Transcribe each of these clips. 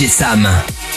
DJ Sam.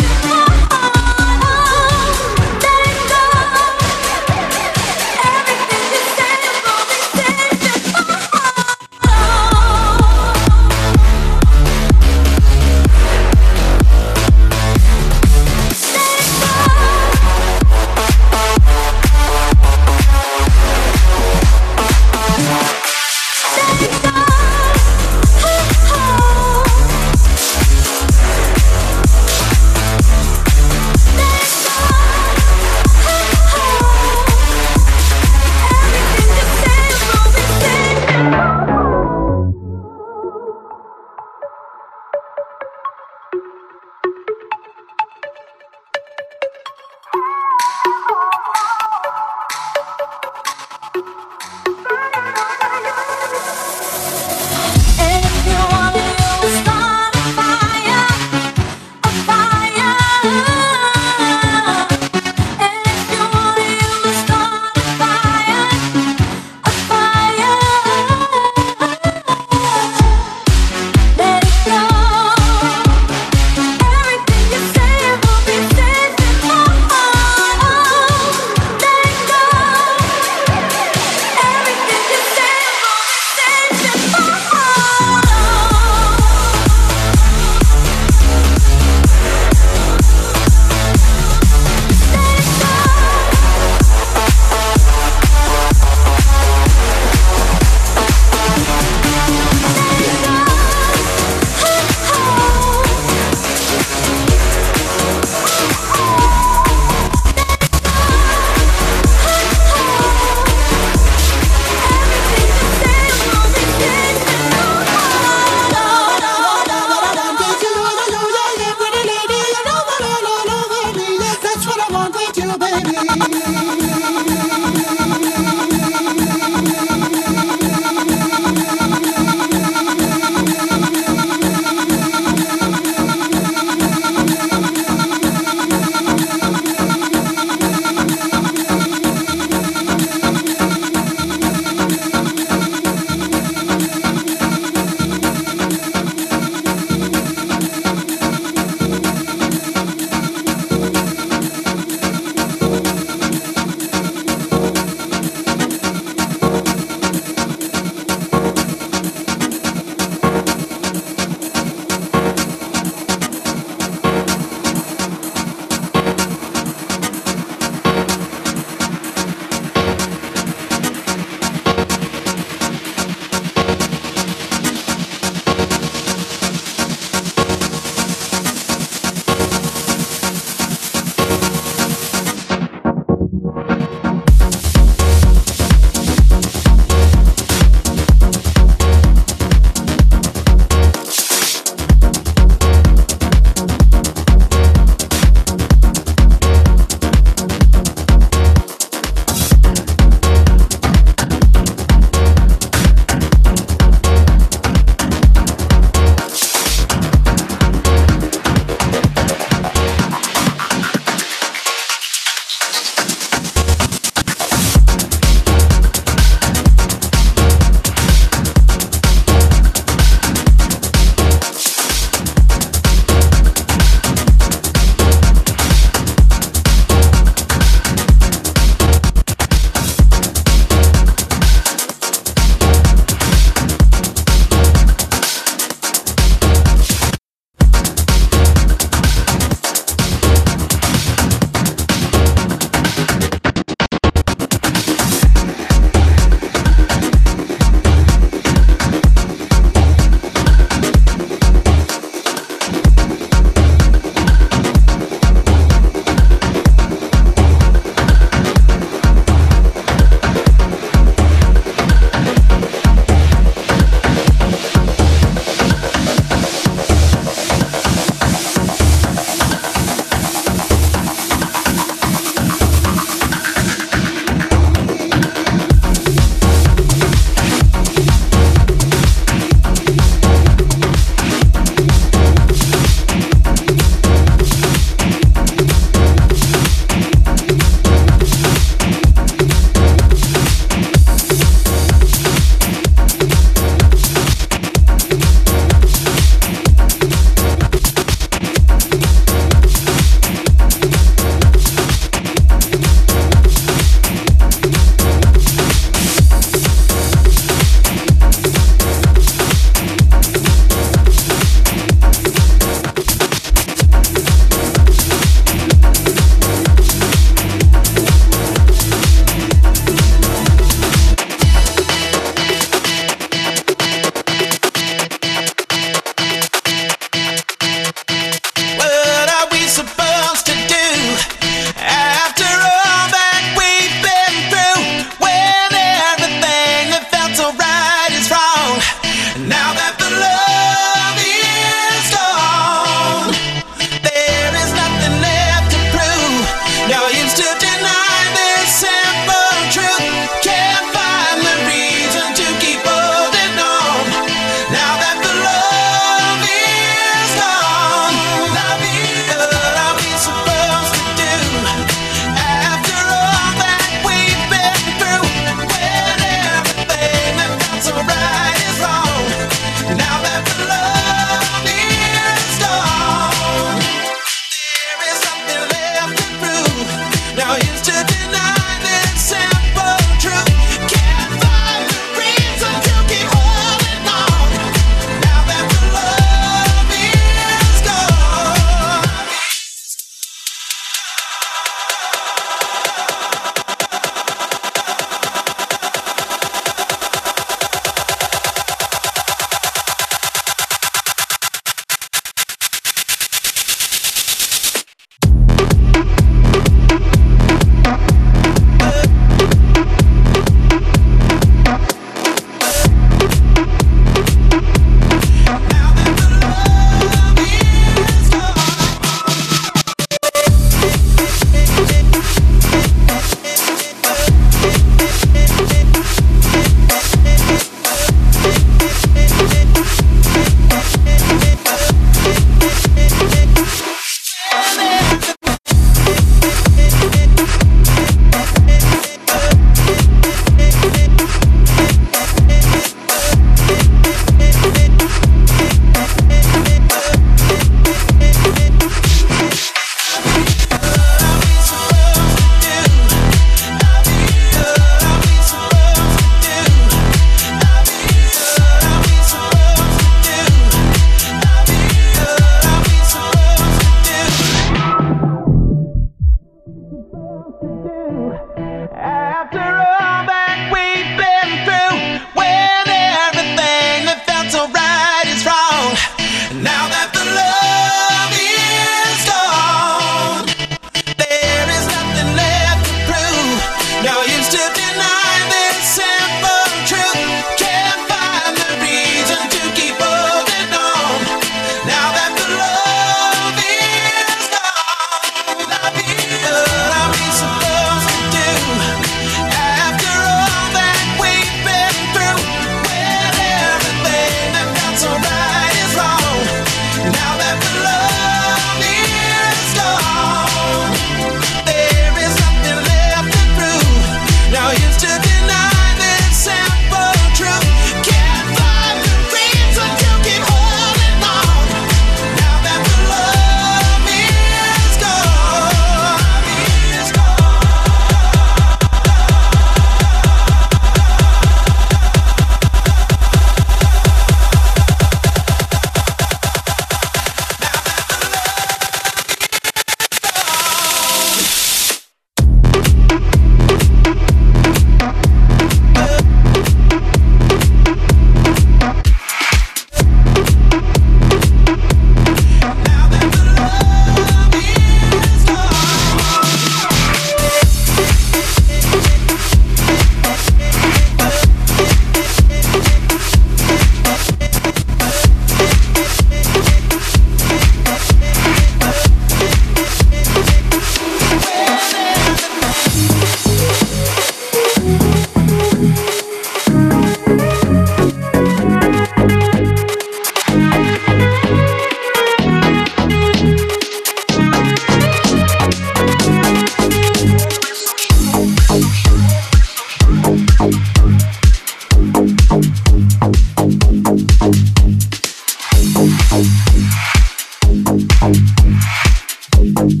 Take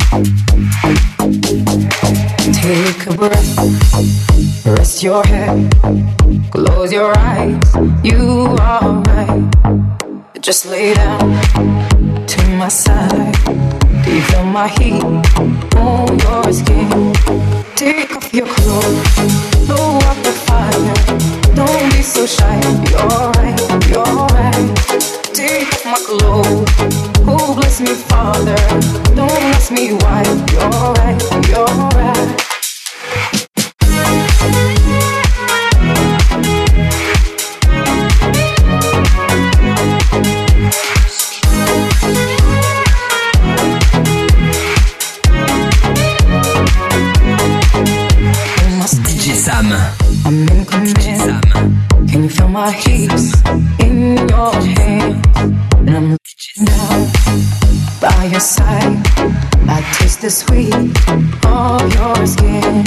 a breath, rest your head, close your eyes. You are right. Just lay down to my side. Do you feel my heat on your skin? Take off your clothes, blow up the fire. Don't be so shy. You're right, you're right. Take off my clothes. Bless me, Father. Don't ask me why. You're right, you're right. I'm in command. Can you feel my heat in your I'm down by your side. I taste the sweet of your skin.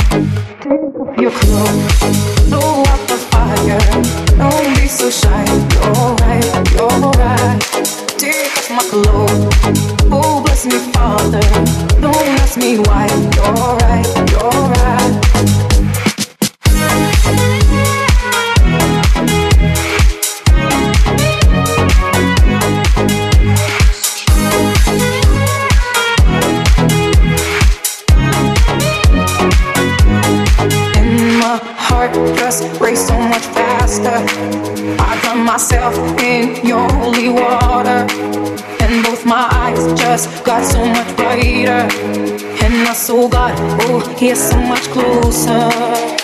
Take off your clothes, blow out the fire. Don't be so shy. You're right, you're right. Take off my clothes. Oh, bless me, Father. Don't ask me why. You're right. Just got so much brighter. And I saw got, oh, He's so much closer.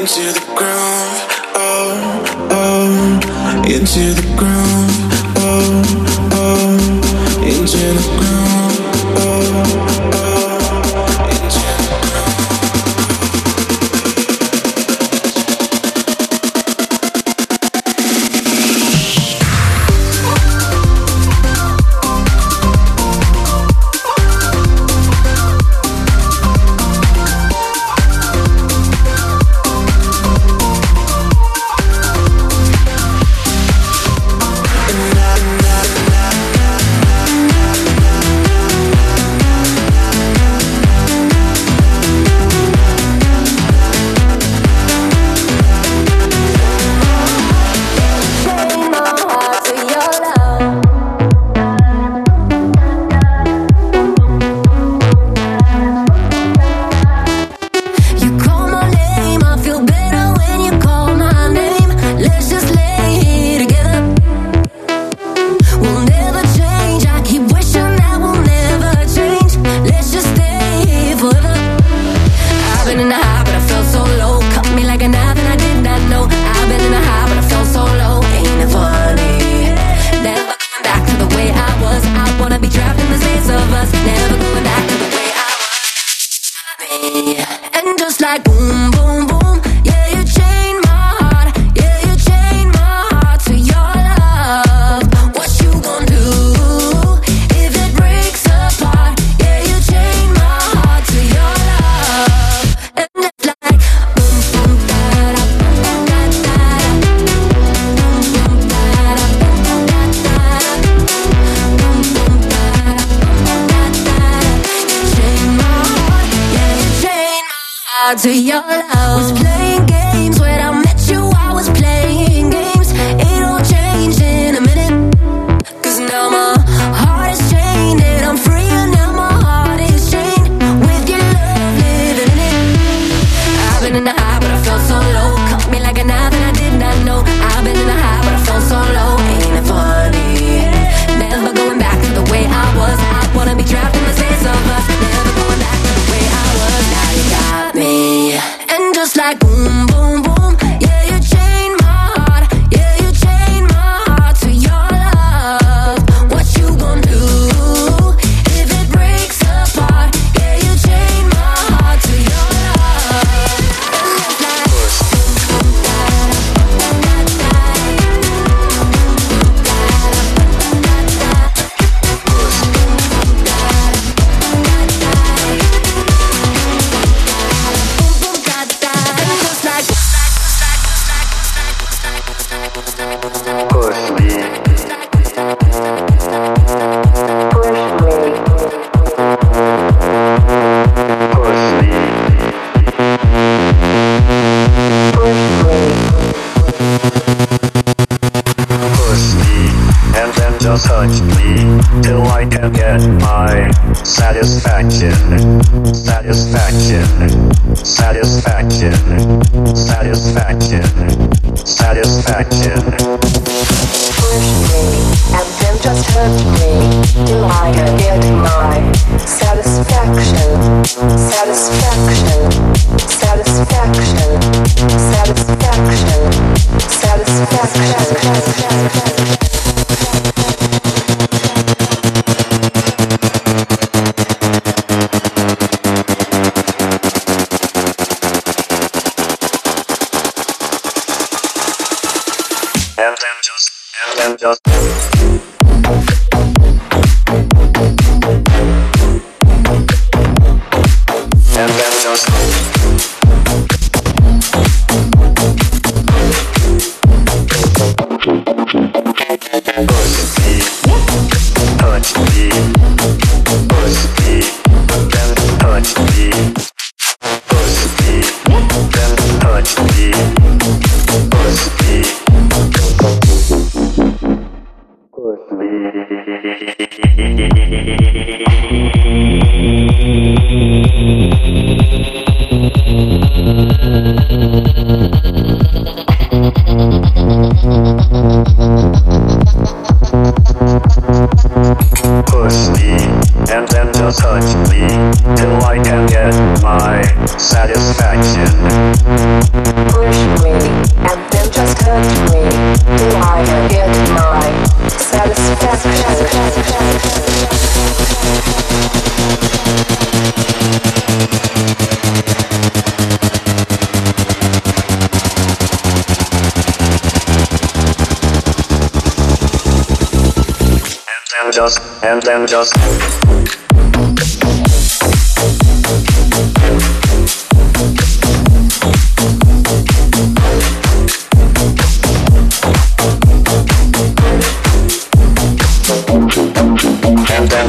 into the Me and then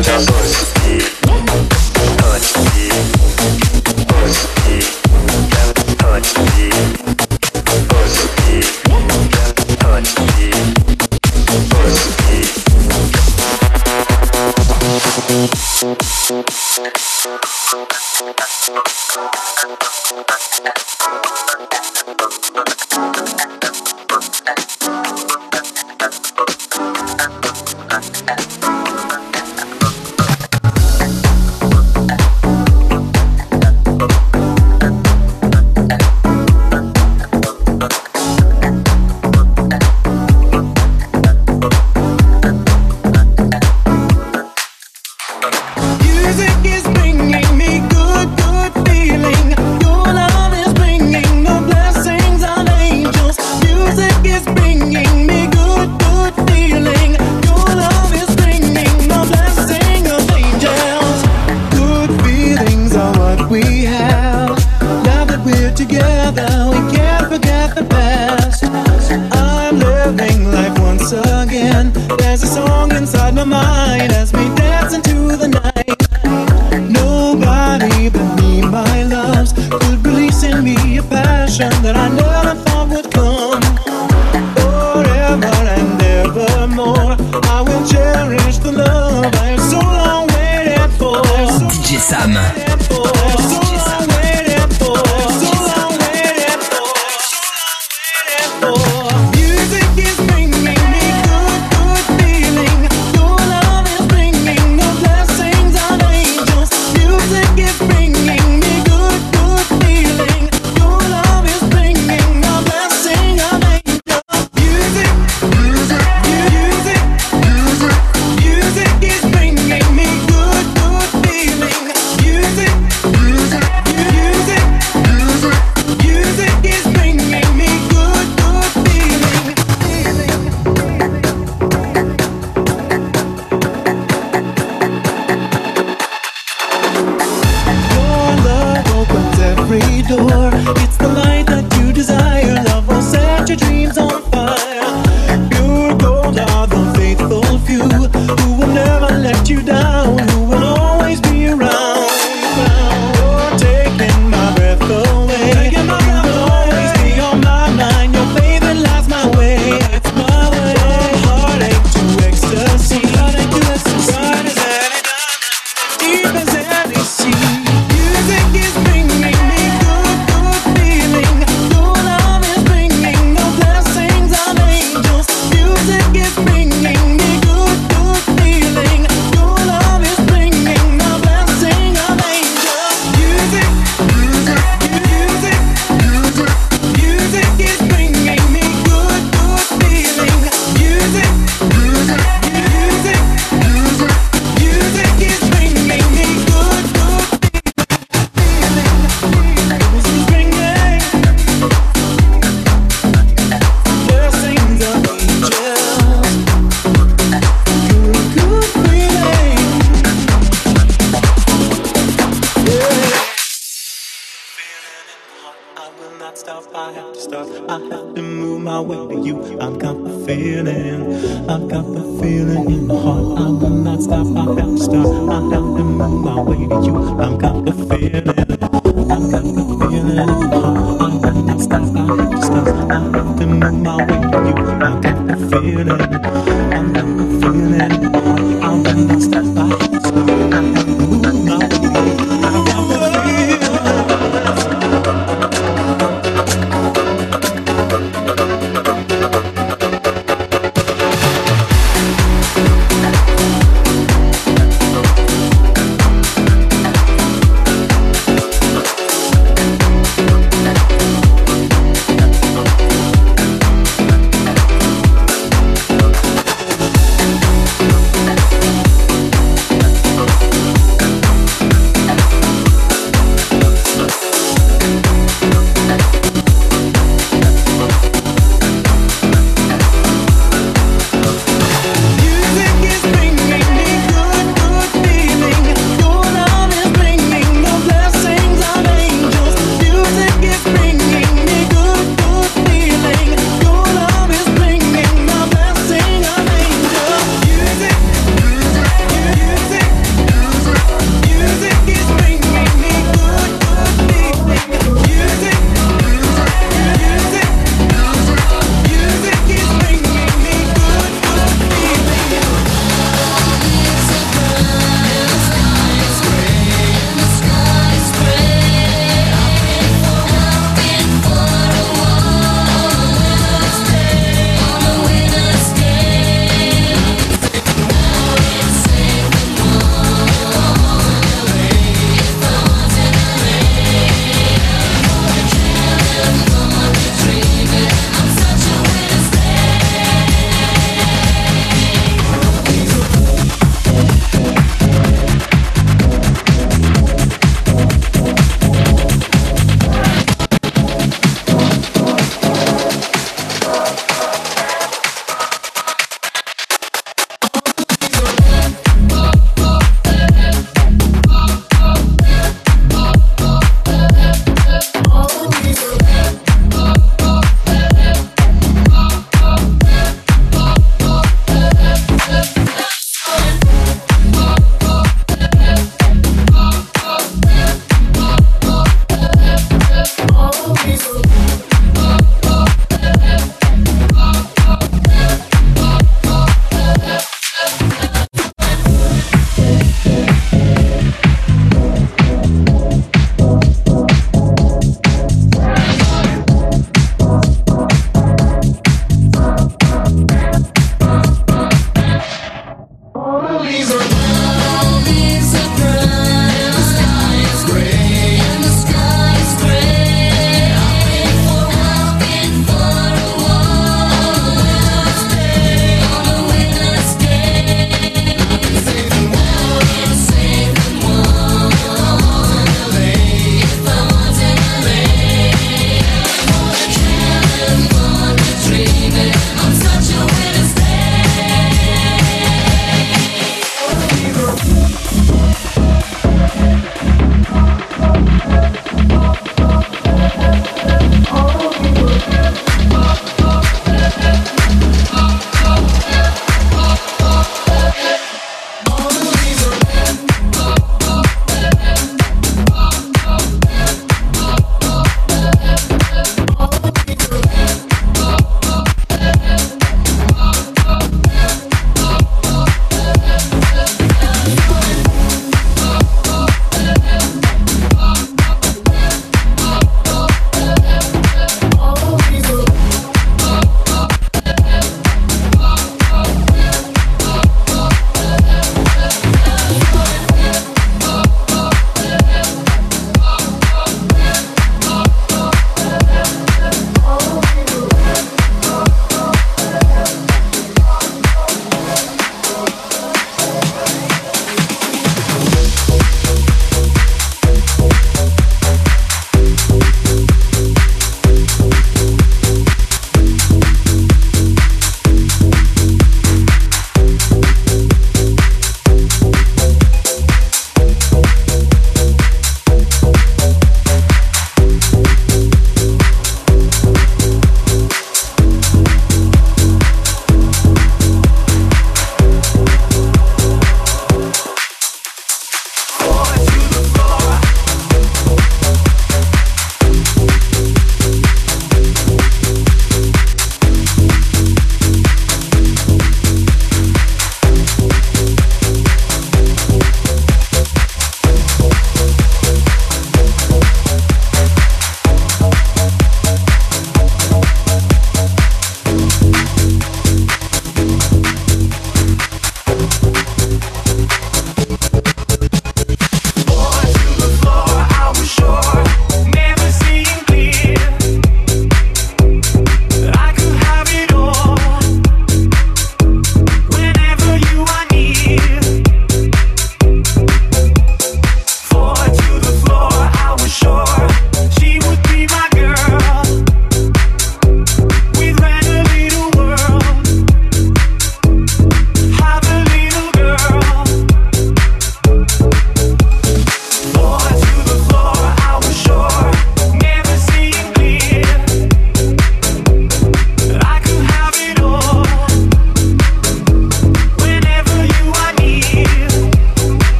Muitas dores heart. I will not stop, I have to start, I have to move my way to you. I've got the feeling, I've got the feeling. I will not stop, I have to start, I have to move my way to you. I've got the feeling, I've got the feeling. I will not stop, I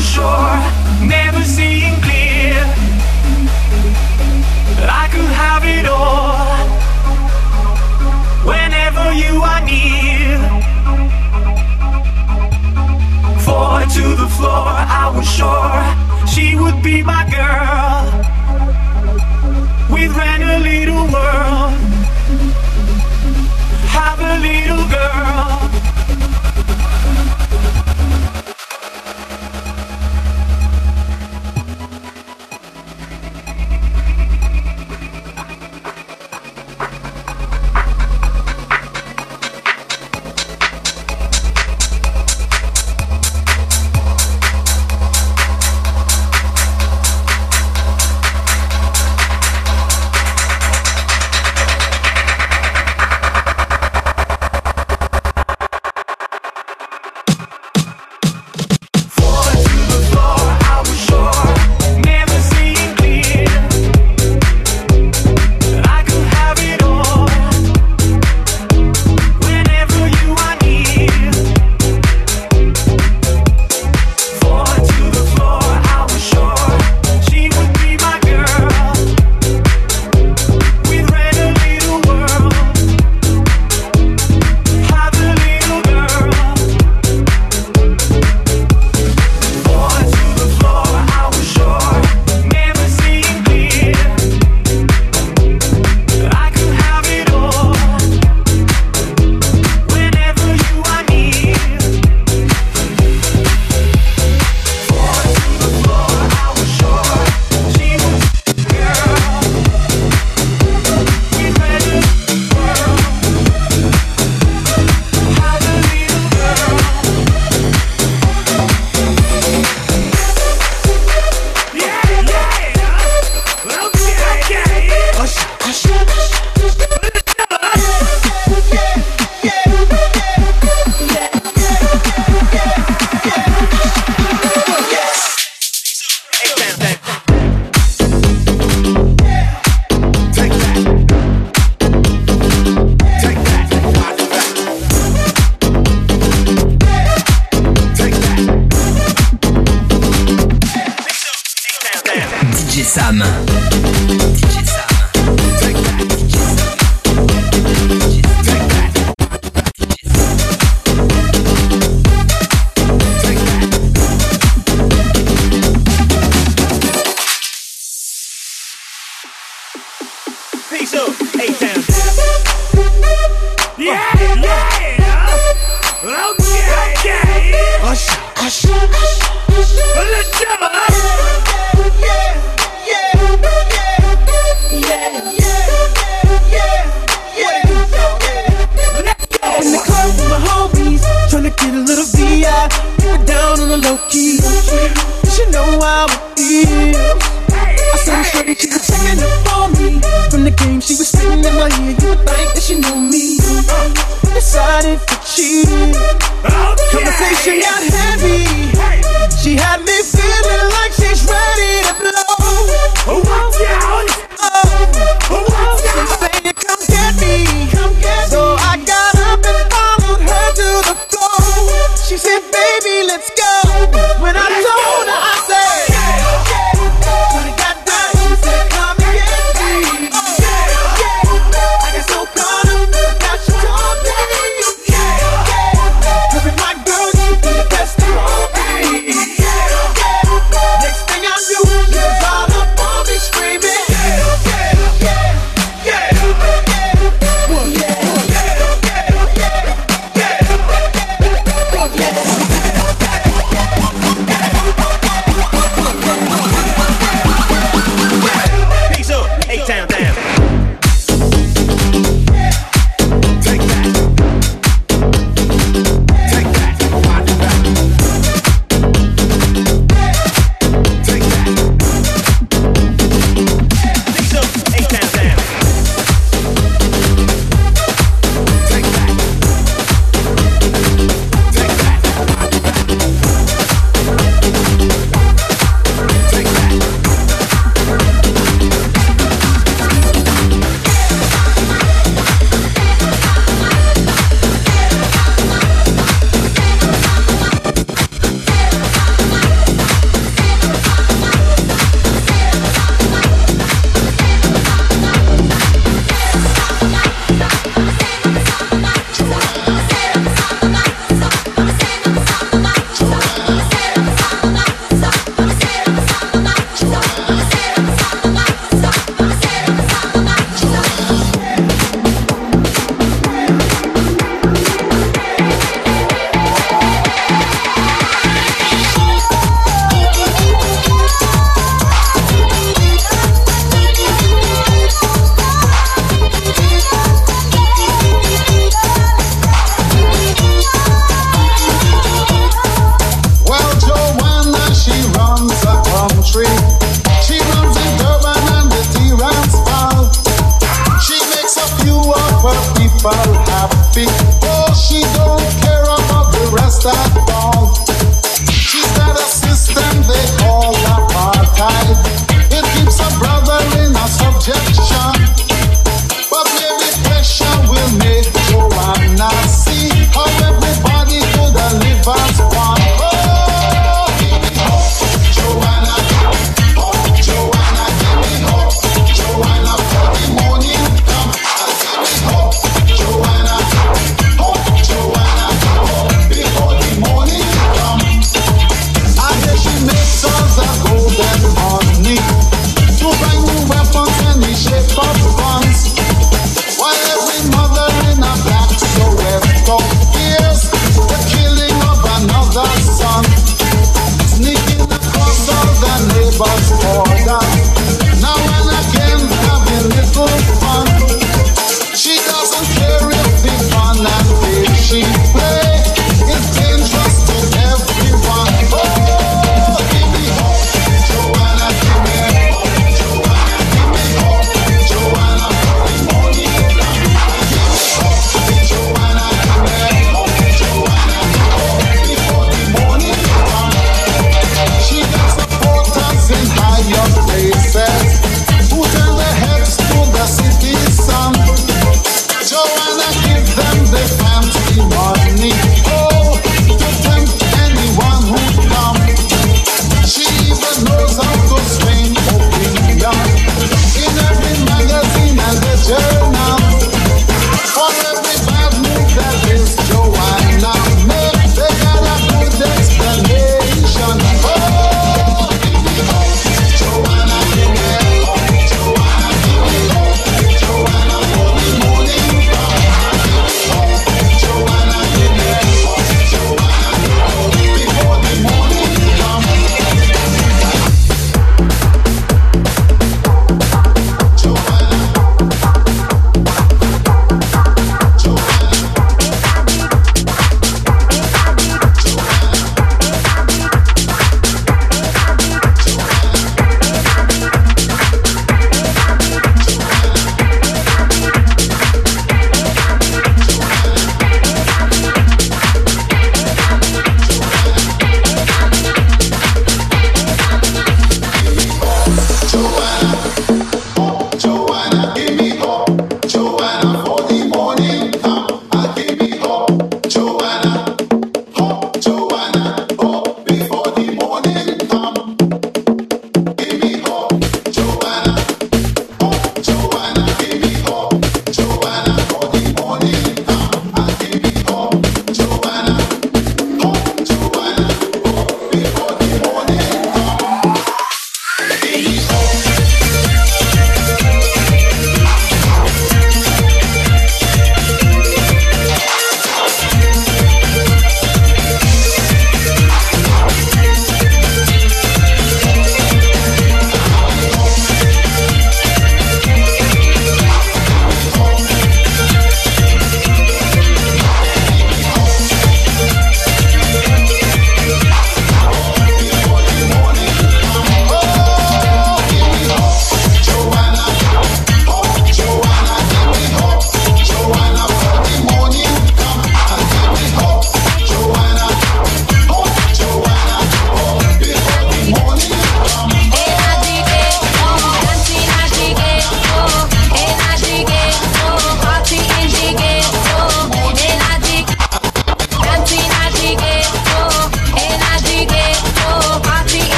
sure, never seeing clear. I could have it all whenever you are near. Four to the floor, I was sure she would be my girl. Mark.